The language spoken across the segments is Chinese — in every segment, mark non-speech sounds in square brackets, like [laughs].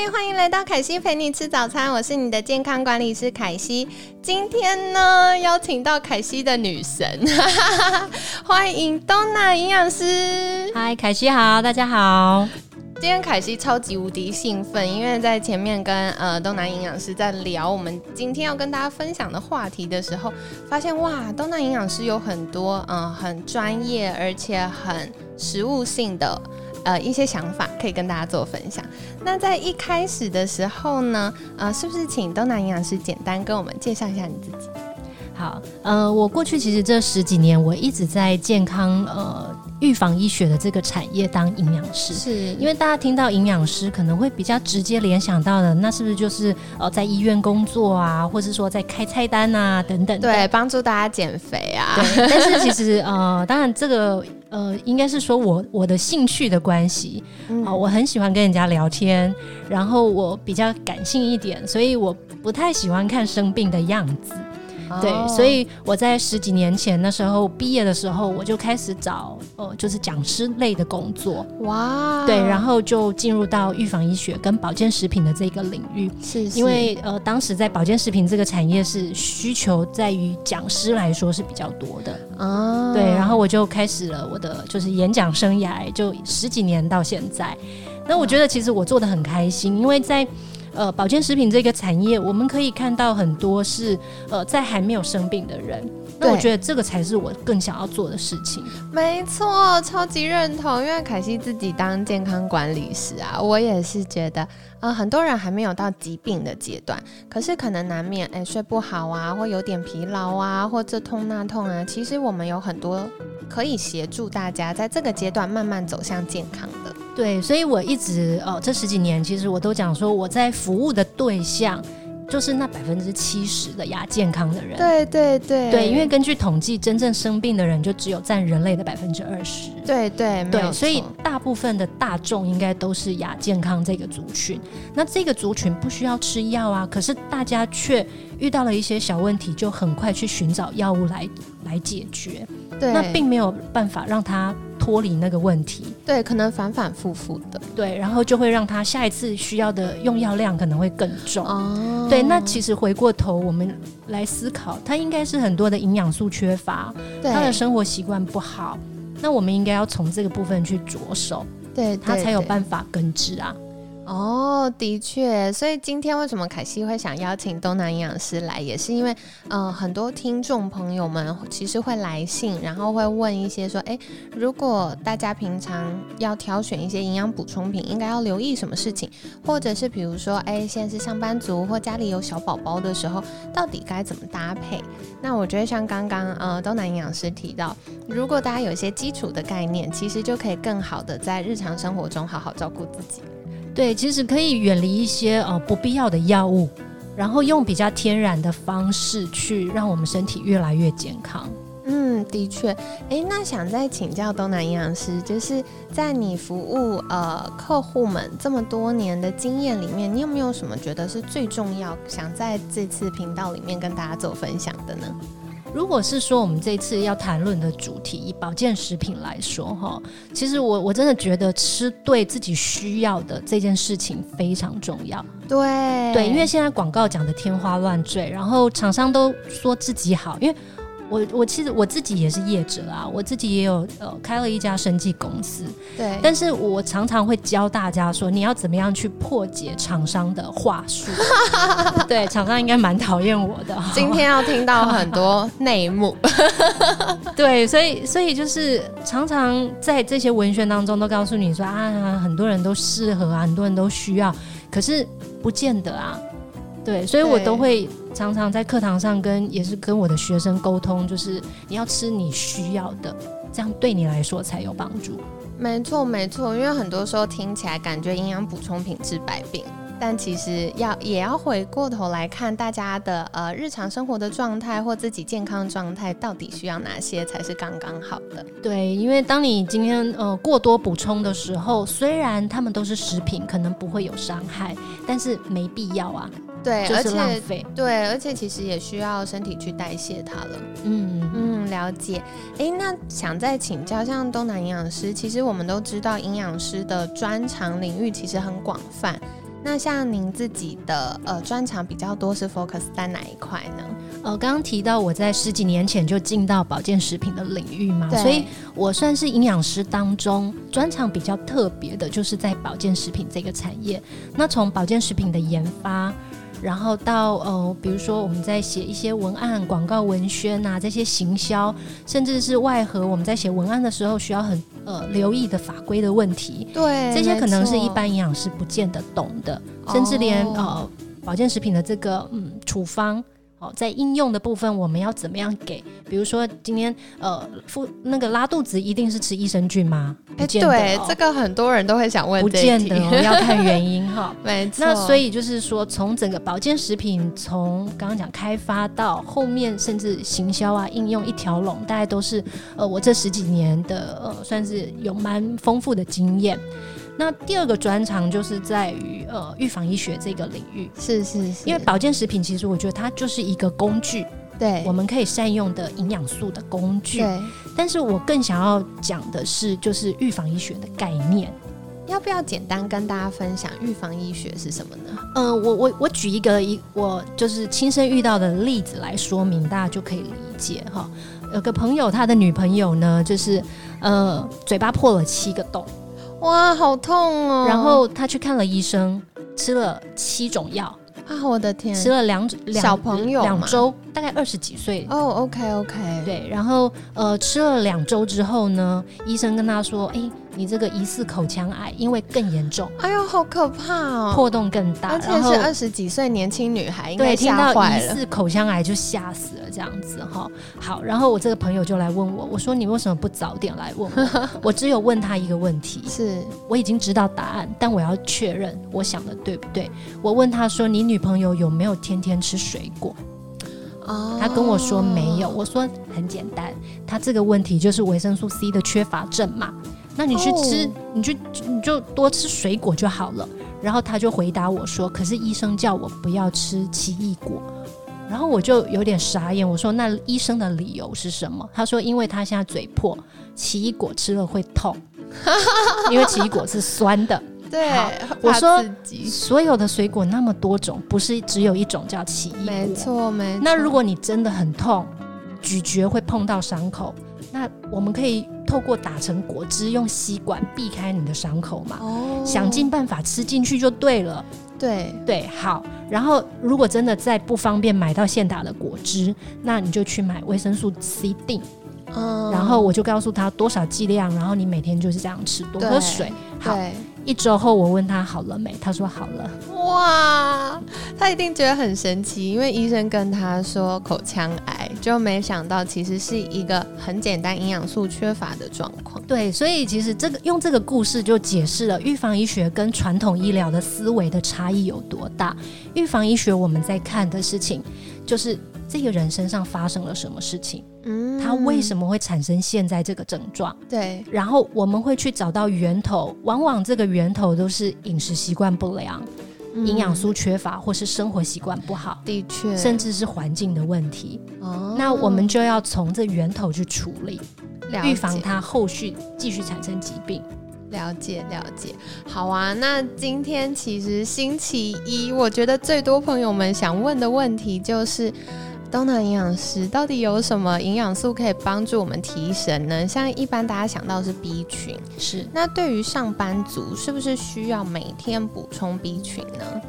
嗨，欢迎来到凯西陪你吃早餐，我是你的健康管理师凯西。今天呢，邀请到凯西的女神，[laughs] 欢迎 Donna 营养师。嗨，凯西好，大家好。今天凯西超级无敌兴奋，因为在前面跟呃东南营养师在聊我们今天要跟大家分享的话题的时候，发现哇，东南营养师有很多嗯很专业而且很实务性的呃一些想法可以跟大家做分享。那在一开始的时候呢，呃，是不是请东南营养师简单跟我们介绍一下你自己？好，呃，我过去其实这十几年我一直在健康呃。预防医学的这个产业当营养师，是因为大家听到营养师可能会比较直接联想到的，那是不是就是呃在医院工作啊，或是说在开菜单啊等等？对，帮助大家减肥啊。对，但是其实呃，当然这个呃，应该是说我我的兴趣的关系啊，我很喜欢跟人家聊天，然后我比较感性一点，所以我不太喜欢看生病的样子。对，所以我在十几年前那时候毕业的时候，我就开始找呃，就是讲师类的工作。哇，对，然后就进入到预防医学跟保健食品的这个领域。是，因为呃，当时在保健食品这个产业是需求在于讲师来说是比较多的。哦，对，然后我就开始了我的就是演讲生涯，就十几年到现在。那我觉得其实我做的很开心，因为在呃，保健食品这个产业，我们可以看到很多是呃，在还没有生病的人。那我觉得这个才是我更想要做的事情。没错，超级认同。因为凯西自己当健康管理师啊，我也是觉得，呃，很多人还没有到疾病的阶段，可是可能难免哎睡不好啊，或有点疲劳啊，或这痛那痛啊。其实我们有很多可以协助大家在这个阶段慢慢走向健康的。对，所以我一直哦，这十几年其实我都讲说，我在服务的对象就是那百分之七十的亚健康的人。对对对，对，因为根据统计，真正生病的人就只有占人类的百分之二十。对对对，所以大部分的大众应该都是亚健康这个族群。那这个族群不需要吃药啊，可是大家却遇到了一些小问题，就很快去寻找药物来来解决。对，那并没有办法让他。脱离那个问题，对，可能反反复复的，对，然后就会让他下一次需要的用药量可能会更重。哦，对，那其实回过头我们来思考，他应该是很多的营养素缺乏，他的生活习惯不好，那我们应该要从这个部分去着手，对他才有办法根治啊。哦，的确，所以今天为什么凯西会想邀请东南营养师来，也是因为，呃，很多听众朋友们其实会来信，然后会问一些说，哎，如果大家平常要挑选一些营养补充品，应该要留意什么事情，或者是比如说，哎，现在是上班族或家里有小宝宝的时候，到底该怎么搭配？那我觉得像刚刚呃东南营养师提到，如果大家有一些基础的概念，其实就可以更好的在日常生活中好好照顾自己。对，其实可以远离一些呃不必要的药物，然后用比较天然的方式去让我们身体越来越健康。嗯，的确。哎，那想再请教东南营养师，就是在你服务呃客户们这么多年的经验里面，你有没有什么觉得是最重要，想在这次频道里面跟大家做分享的呢？如果是说我们这次要谈论的主题以保健食品来说，哈，其实我我真的觉得吃对自己需要的这件事情非常重要。对对，因为现在广告讲的天花乱坠，然后厂商都说自己好，因为。我我其实我自己也是业者啊，我自己也有呃开了一家生计公司，对。但是我常常会教大家说，你要怎么样去破解厂商的话术。[laughs] 对，厂商应该蛮讨厌我的。今天要听到很多 [laughs] 内幕。[laughs] 对，所以所以就是常常在这些文宣当中都告诉你说啊，很多人都适合啊，很多人都需要，可是不见得啊。对，所以我都会常常在课堂上跟也是跟我的学生沟通，就是你要吃你需要的，这样对你来说才有帮助。没错，没错，因为很多时候听起来感觉营养补充品治百病，但其实要也要回过头来看大家的呃日常生活的状态或自己健康状态，到底需要哪些才是刚刚好的？对，因为当你今天呃过多补充的时候，虽然它们都是食品，可能不会有伤害，但是没必要啊。对，而且费。对，而且其实也需要身体去代谢它了。嗯嗯，了解。哎，那想再请教，像东南营养师，其实我们都知道营养师的专长领域其实很广泛。那像您自己的呃专长比较多是 focus 在哪一块呢？呃，刚刚提到我在十几年前就进到保健食品的领域嘛，所以我算是营养师当中专长比较特别的，就是在保健食品这个产业。那从保健食品的研发。然后到呃，比如说我们在写一些文案、广告文宣啊，这些行销，甚至是外合，我们在写文案的时候需要很呃留意的法规的问题，对，这些可能是一般营养师不见得懂的，甚至连呃保健食品的这个嗯处方。哦，在应用的部分，我们要怎么样给？比如说，今天呃，腹那个拉肚子，一定是吃益生菌吗？哎，对，这个很多人都会想问。不见得，要看原因哈。[laughs] 没错。那所以就是说，从整个保健食品，从刚刚讲开发到后面，甚至行销啊、应用一条龙，大概都是呃，我这十几年的呃，算是有蛮丰富的经验。那第二个专长就是在于呃预防医学这个领域，是是是，因为保健食品其实我觉得它就是一个工具，对，我们可以善用的营养素的工具。对，但是我更想要讲的是，就是预防医学的概念，要不要简单跟大家分享预防医学是什么呢？嗯，我我我举一个一我就是亲身遇到的例子来说明，大家就可以理解哈。有个朋友，他的女朋友呢，就是呃嘴巴破了七个洞。哇，好痛哦！然后他去看了医生，吃了七种药啊！我的天，吃了两两小朋友两周，大概二十几岁哦。OK OK，对，然后呃，吃了两周之后呢，医生跟他说：“哎。”你这个疑似口腔癌，因为更严重，哎呦，好可怕哦，破洞更大，而且是二十几岁年轻女孩，对，听到疑似口腔癌就吓死了，这样子哈。好，然后我这个朋友就来问我，我说你为什么不早点来问我？[laughs] 我只有问他一个问题，是我已经知道答案，但我要确认我想的对不对。我问他说，你女朋友有没有天天吃水果？哦，他跟我说没有。我说很简单，他这个问题就是维生素 C 的缺乏症嘛。那你去吃，你去你就多吃水果就好了。然后他就回答我说：“可是医生叫我不要吃奇异果。”然后我就有点傻眼，我说：“那医生的理由是什么？”他说：“因为他现在嘴破，奇异果吃了会痛，[laughs] 因为奇异果是酸的。[laughs] ”对，我说所有的水果那么多种，不是只有一种叫奇异果。没错，没错。那如果你真的很痛，咀嚼会碰到伤口。那我们可以透过打成果汁，用吸管避开你的伤口嘛？哦，想尽办法吃进去就对了。对对，好。然后如果真的再不方便买到现打的果汁，那你就去买维生素 C 锭。嗯，然后我就告诉他多少剂量，然后你每天就是这样吃，多喝水。好。一周后，我问他好了没，他说好了。哇，他一定觉得很神奇，因为医生跟他说口腔癌，就没想到其实是一个很简单营养素缺乏的状况。对，所以其实这个用这个故事就解释了预防医学跟传统医疗的思维的差异有多大。预防医学我们在看的事情就是。这个人身上发生了什么事情？嗯，他为什么会产生现在这个症状？对，然后我们会去找到源头，往往这个源头都是饮食习惯不良、营养素缺乏，或是生活习惯不好，的确，甚至是环境的问题。哦，那我们就要从这源头去处理，预防它后续继续产生疾病。了解了解，好啊。那今天其实星期一，我觉得最多朋友们想问的问题就是。东南营养师到底有什么营养素可以帮助我们提神呢？像一般大家想到是 B 群，是那对于上班族，是不是需要每天补充 B 群呢？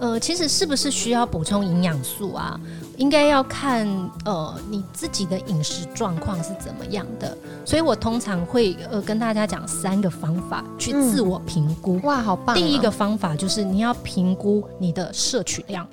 呃，其实是不是需要补充营养素啊？应该要看呃你自己的饮食状况是怎么样的。所以我通常会呃跟大家讲三个方法去自我评估。哇，好棒！第一个方法就是你要评估你的摄取量。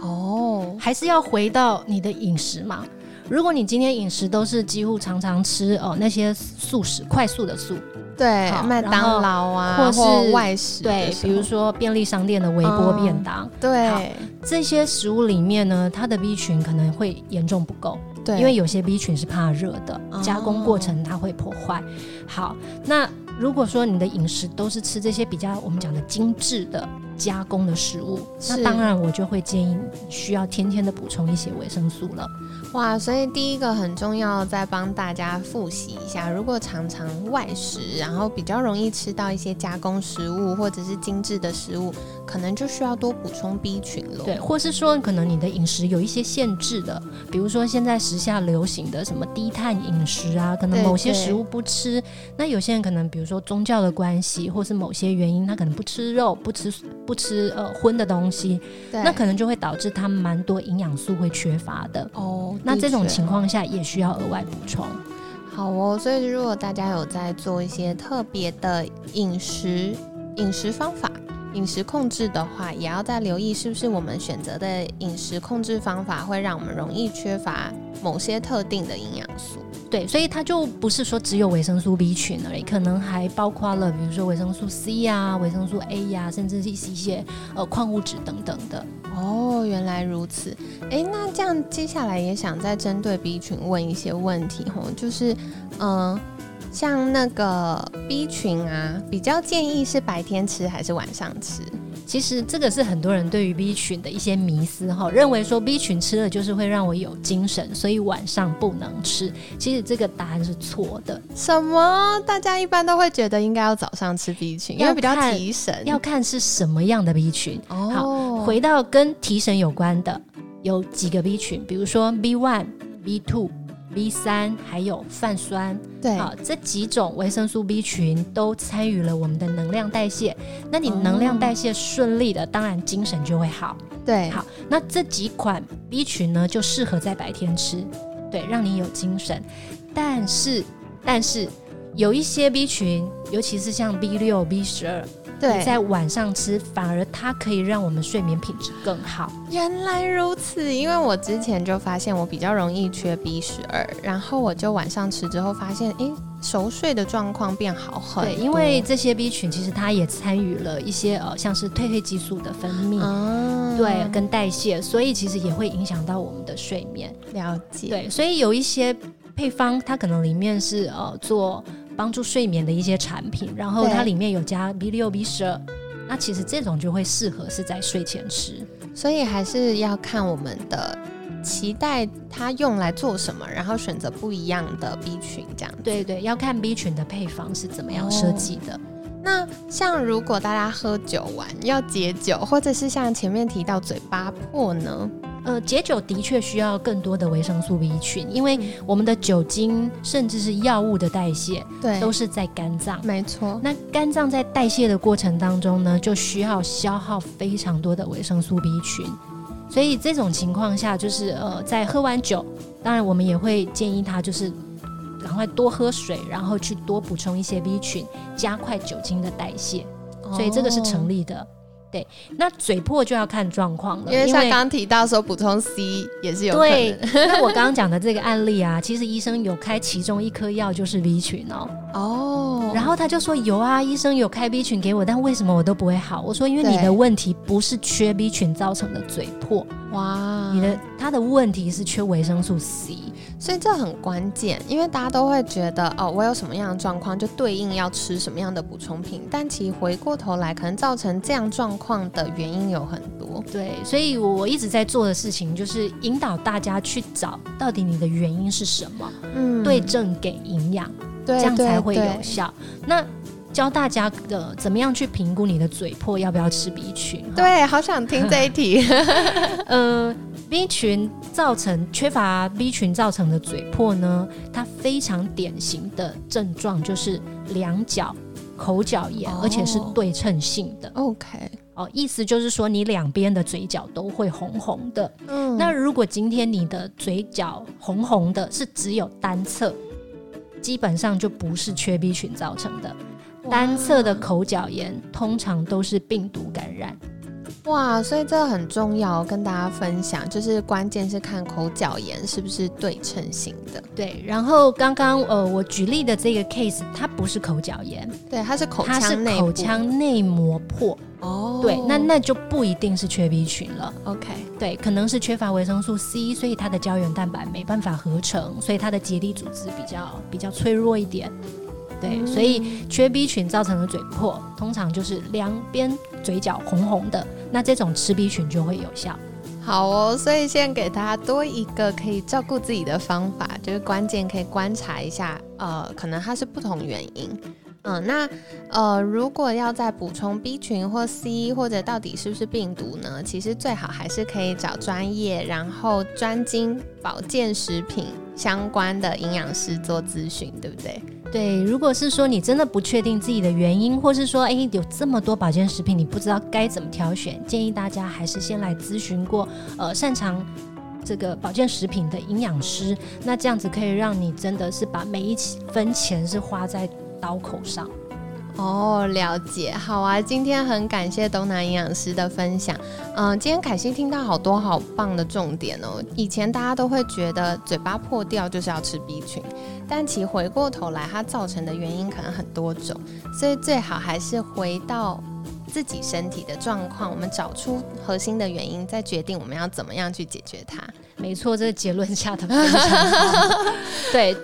哦，还是要回到你的饮食嘛。如果你今天饮食都是几乎常常吃哦那些素食快速的素，对，麦当劳啊，或是外食，对，比如说便利商店的微波便当，对，这些食物里面呢，它的 B 群可能会严重不够，对，因为有些 B 群是怕热的，加工过程它会破坏。好，那如果说你的饮食都是吃这些比较我们讲的精致的。加工的食物，那当然我就会建议需要天天的补充一些维生素了。哇，所以第一个很重要，再帮大家复习一下，如果常常外食，然后比较容易吃到一些加工食物或者是精致的食物，可能就需要多补充 B 群了。对，或是说可能你的饮食有一些限制的，比如说现在时下流行的什么低碳饮食啊，可能某些食物不吃。那有些人可能比如说宗教的关系，或是某些原因，他可能不吃肉，不吃不吃呃荤的东西，那可能就会导致他蛮多营养素会缺乏的哦。那这种情况下也需要额外补充。好哦，所以如果大家有在做一些特别的饮食饮食方法、饮食控制的话，也要再留意是不是我们选择的饮食控制方法会让我们容易缺乏某些特定的营养素。对，所以它就不是说只有维生素 B 群而已，可能还包括了比如说维生素 C 呀、维生素 A 呀，甚至是一些呃矿物质等等的。哦，原来如此。哎，那这样接下来也想再针对 B 群问一些问题吼，就是嗯，像那个 B 群啊，比较建议是白天吃还是晚上吃？其实这个是很多人对于 B 群的一些迷思哈，认为说 B 群吃了就是会让我有精神，所以晚上不能吃。其实这个答案是错的。什么？大家一般都会觉得应该要早上吃 B 群，因为比较提神。要看是什么样的 B 群。好，回到跟提神有关的有几个 B 群，比如说 B one、B two。B 三还有泛酸，对，好，这几种维生素 B 群都参与了我们的能量代谢。那你能量代谢顺利的，当然精神就会好。对，好，那这几款 B 群呢，就适合在白天吃，对，让你有精神。但是，但是有一些 B 群，尤其是像 B 六、B 十二。对，在晚上吃，反而它可以让我们睡眠品质更好。原来如此，因为我之前就发现我比较容易缺 B 十二，然后我就晚上吃之后发现，哎，熟睡的状况变好很对，因为这些 B 群其实它也参与了一些呃，像是褪黑激素的分泌，对，跟代谢，所以其实也会影响到我们的睡眠。了解。对，所以有一些配方，它可能里面是呃做。帮助睡眠的一些产品，然后它里面有加 B 六、B 十二，那其实这种就会适合是在睡前吃，所以还是要看我们的期待它用来做什么，然后选择不一样的 B 群这样。对对，要看 B 群的配方是怎么样设计的。那像如果大家喝酒完要解酒，或者是像前面提到嘴巴破呢？呃，解酒的确需要更多的维生素 B 群，因为我们的酒精甚至是药物的代谢，对，都是在肝脏。没错。那肝脏在代谢的过程当中呢，就需要消耗非常多的维生素 B 群，所以这种情况下，就是呃，在喝完酒，当然我们也会建议他就是赶快多喝水，然后去多补充一些 B 群，加快酒精的代谢，所以这个是成立的。对，那嘴破就要看状况了，因为像刚刚提到说补充 C 也是有可能。那我刚刚讲的这个案例啊，其实医生有开其中一颗药就是 V 群哦。哦。然后他就说有啊，医生有开 B 群给我，但为什么我都不会好？我说因为你的问题不是缺 B 群造成的嘴破，哇，你的他的问题是缺维生素 C。所以这很关键，因为大家都会觉得哦，我有什么样的状况就对应要吃什么样的补充品，但其实回过头来，可能造成这样状况的原因有很多。对，所以我一直在做的事情就是引导大家去找到底你的原因是什么，嗯，对症给营养，这样才会有效。那教大家的怎么样去评估你的嘴破要不要吃 B 群？对，好想听这一题。嗯。[laughs] [laughs] B 群造成缺乏 B 群造成的嘴破呢，它非常典型的症状就是两角口角炎，而且是对称性的。OK，哦，意思就是说你两边的嘴角都会红红的。嗯，那如果今天你的嘴角红红的是只有单侧，基本上就不是缺 B 群造成的。单侧的口角炎通常都是病毒感染。哇，所以这个很重要，跟大家分享，就是关键是看口角炎是不是对称型的。对，然后刚刚呃我举例的这个 case，它不是口角炎，对，它是口它是腔内部口腔内膜破。哦，对，那那就不一定是缺 B 群了。OK，对，可能是缺乏维生素 C，所以它的胶原蛋白没办法合成，所以它的结缔组织比较比较脆弱一点。对，嗯所以缺 B 群造成的嘴破，通常就是两边嘴角红红的，那这种吃 B 群就会有效。好哦，所以现在给大家多一个可以照顾自己的方法，就是关键可以观察一下，呃，可能它是不同原因。嗯，那呃，如果要再补充 B 群或 C，或者到底是不是病毒呢？其实最好还是可以找专业，然后专精保健食品相关的营养师做咨询，对不对？对，如果是说你真的不确定自己的原因，或是说，哎有这么多保健食品，你不知道该怎么挑选，建议大家还是先来咨询过，呃，擅长这个保健食品的营养师，那这样子可以让你真的是把每一分钱是花在刀口上。哦，了解，好啊，今天很感谢东南营养师的分享。嗯、今天凯西听到好多好棒的重点哦。以前大家都会觉得嘴巴破掉就是要吃 B 群，但其实回过头来，它造成的原因可能很多种，所以最好还是回到自己身体的状况，我们找出核心的原因，再决定我们要怎么样去解决它。没错，这个结论下的非常好。[laughs] [laughs] 对，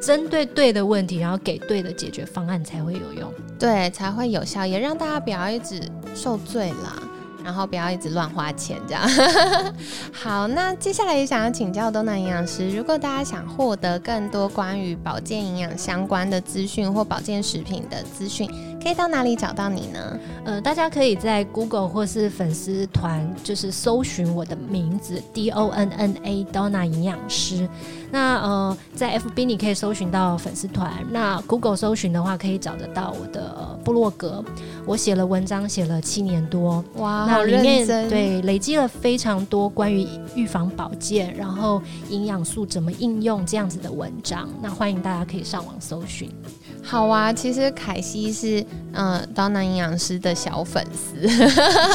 针对对的问题，然后给对的解决方案才会有用。对，才会有效，也让大家不要一直受罪啦，然后不要一直乱花钱这样。[laughs] 好，那接下来也想要请教东南营养师，如果大家想获得更多关于保健营养相关的资讯或保健食品的资讯，可以到哪里找到你呢？呃，大家可以在 Google 或是粉丝团，就是搜寻我的名字 D O N N A Donna 营养师。那呃，在 FB 你可以搜寻到粉丝团，那 Google 搜寻的话，可以找得到我的呃部落格。我写了文章，写了七年多，哇，那里面，对累积了非常多关于预防保健，然后营养素怎么应用这样子的文章。那欢迎大家可以上网搜寻。好啊。其实凯西是嗯、呃、东南营养师的小粉丝。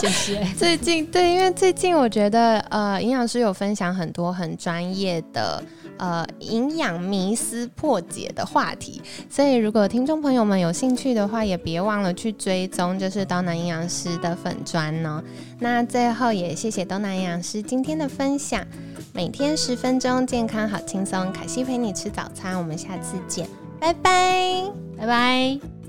谢谢。[laughs] 最近对，因为最近我觉得呃，营养师有分享很多很专业的呃营养迷思破解的话题，所以如果听众朋友们有兴趣的话，也别忘了去追踪就是东南营养师的粉砖哦。那最后也谢谢东南营养师今天的分享，每天十分钟，健康好轻松，凯西陪你吃早餐，我们下次见，拜拜。拜拜。